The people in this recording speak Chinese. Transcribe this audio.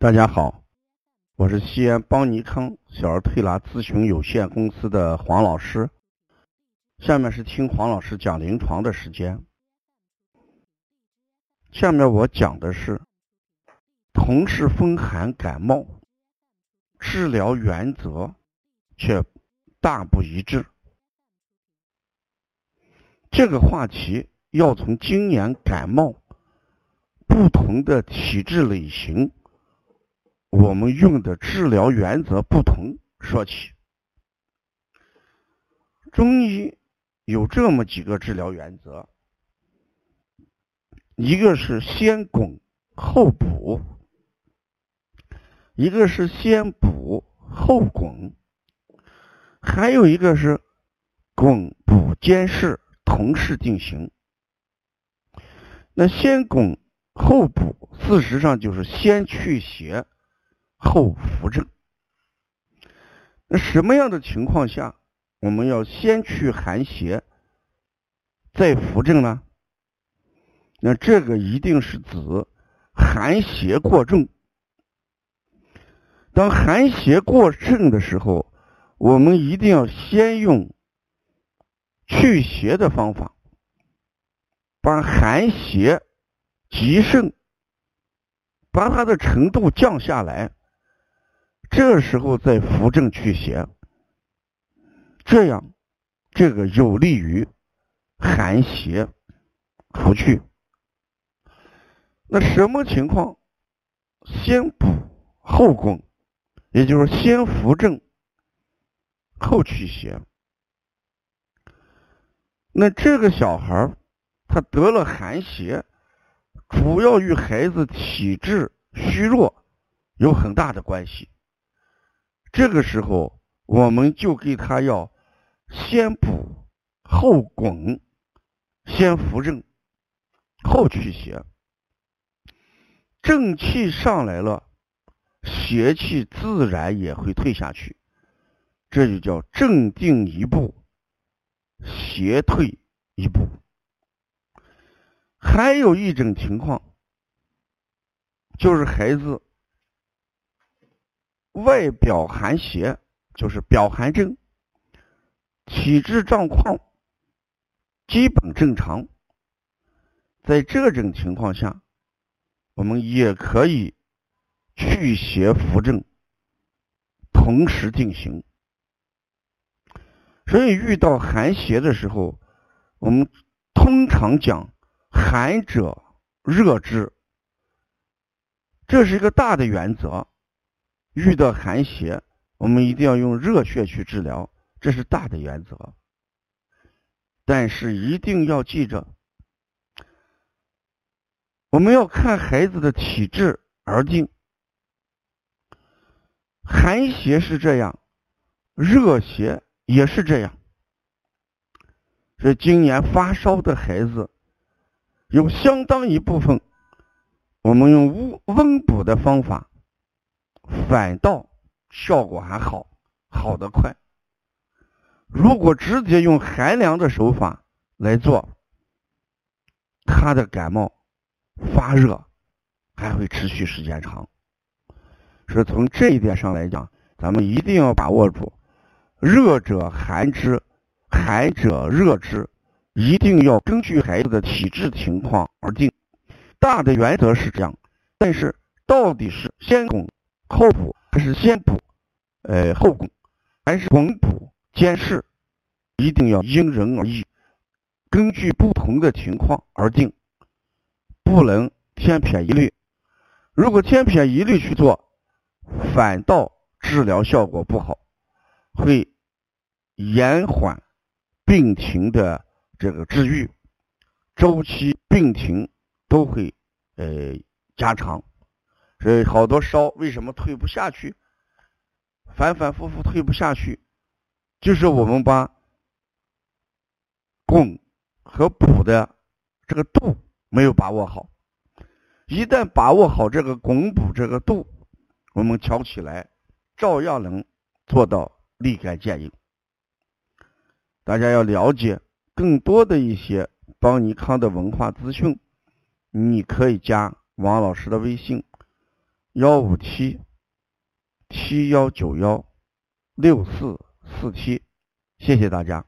大家好，我是西安邦尼康小儿推拿咨询有限公司的黄老师。下面是听黄老师讲临床的时间。下面我讲的是同是风寒感冒，治疗原则却大不一致。这个话题要从今年感冒不同的体质类型。我们用的治疗原则不同，说起。中医有这么几个治疗原则，一个是先拱后补，一个是先补后拱，还有一个是拱补兼施，同时进行。那先拱后补，事实上就是先去邪。后扶正，那什么样的情况下我们要先去寒邪，再扶正呢？那这个一定是指寒邪过重。当寒邪过盛的时候，我们一定要先用去邪的方法，把寒邪极盛，把它的程度降下来。这时候再扶正祛邪，这样这个有利于寒邪除去。那什么情况先补后攻，也就是先扶正后祛邪？那这个小孩他得了寒邪，主要与孩子体质虚弱有很大的关系。这个时候，我们就给他要先补后拱，先扶正后驱邪。正气上来了，邪气自然也会退下去，这就叫正定一步，邪退一步。还有一种情况，就是孩子。外表寒邪就是表寒症，体质状况基本正常。在这种情况下，我们也可以去邪扶正，同时进行。所以遇到寒邪的时候，我们通常讲寒者热之，这是一个大的原则。遇到寒邪，我们一定要用热血去治疗，这是大的原则。但是一定要记着，我们要看孩子的体质而定。寒邪是这样，热邪也是这样。这今年发烧的孩子，有相当一部分，我们用温温补的方法。反倒效果还好，好的快。如果直接用寒凉的手法来做，他的感冒发热还会持续时间长。所以从这一点上来讲，咱们一定要把握住：热者寒之，寒者热之，一定要根据孩子的体质情况而定。大的原则是这样，但是到底是先拱。后补还是先补，呃，后拱还是拱补兼施，一定要因人而异，根据不同的情况而定，不能千篇一律。如果千篇一律去做，反倒治疗效果不好，会延缓病情的这个治愈，周期病情都会呃加长。所以好多烧为什么退不下去？反反复复退不下去，就是我们把供和补的这个度没有把握好。一旦把握好这个拱补这个度，我们调起来照样能做到立竿见影。大家要了解更多的一些邦尼康的文化资讯，你可以加王老师的微信。幺五七七幺九幺六四四七，谢谢大家。